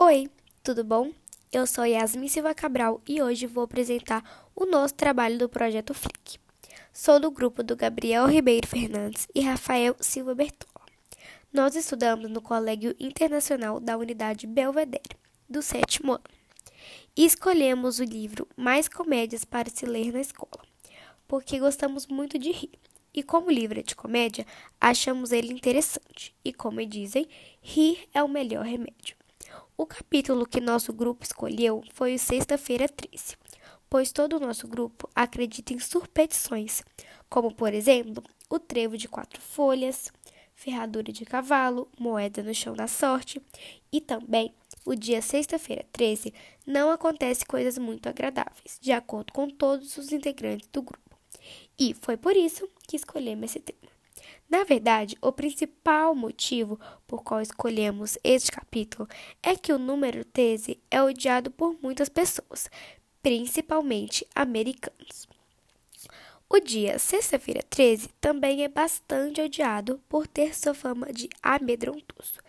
Oi, tudo bom? Eu sou Yasmin Silva Cabral e hoje vou apresentar o nosso trabalho do projeto Flick. Sou do grupo do Gabriel Ribeiro Fernandes e Rafael Silva Bertola. Nós estudamos no Colégio Internacional da Unidade Belvedere, do sétimo ano, e escolhemos o livro Mais Comédias para se ler na escola, porque gostamos muito de rir. E como livro é de comédia, achamos ele interessante. E como dizem, rir é o melhor remédio. O capítulo que nosso grupo escolheu foi o Sexta-feira 13, pois todo o nosso grupo acredita em superstições, como, por exemplo, o trevo de quatro folhas, ferradura de cavalo, moeda no chão da sorte, e também o dia sexta-feira 13 não acontece coisas muito agradáveis, de acordo com todos os integrantes do grupo. E foi por isso que escolhemos esse tema. Na verdade, o principal motivo por qual escolhemos este capítulo é que o número 13 é odiado por muitas pessoas, principalmente americanos. O dia sexta-feira 13 também é bastante odiado por ter sua fama de amedrontoso.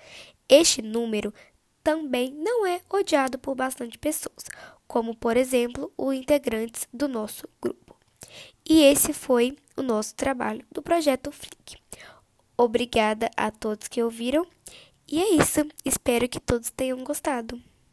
Este número também não é odiado por bastante pessoas, como por exemplo os integrantes do nosso grupo. E esse foi o nosso trabalho do projeto Flick. Obrigada a todos que ouviram. E é isso. Espero que todos tenham gostado.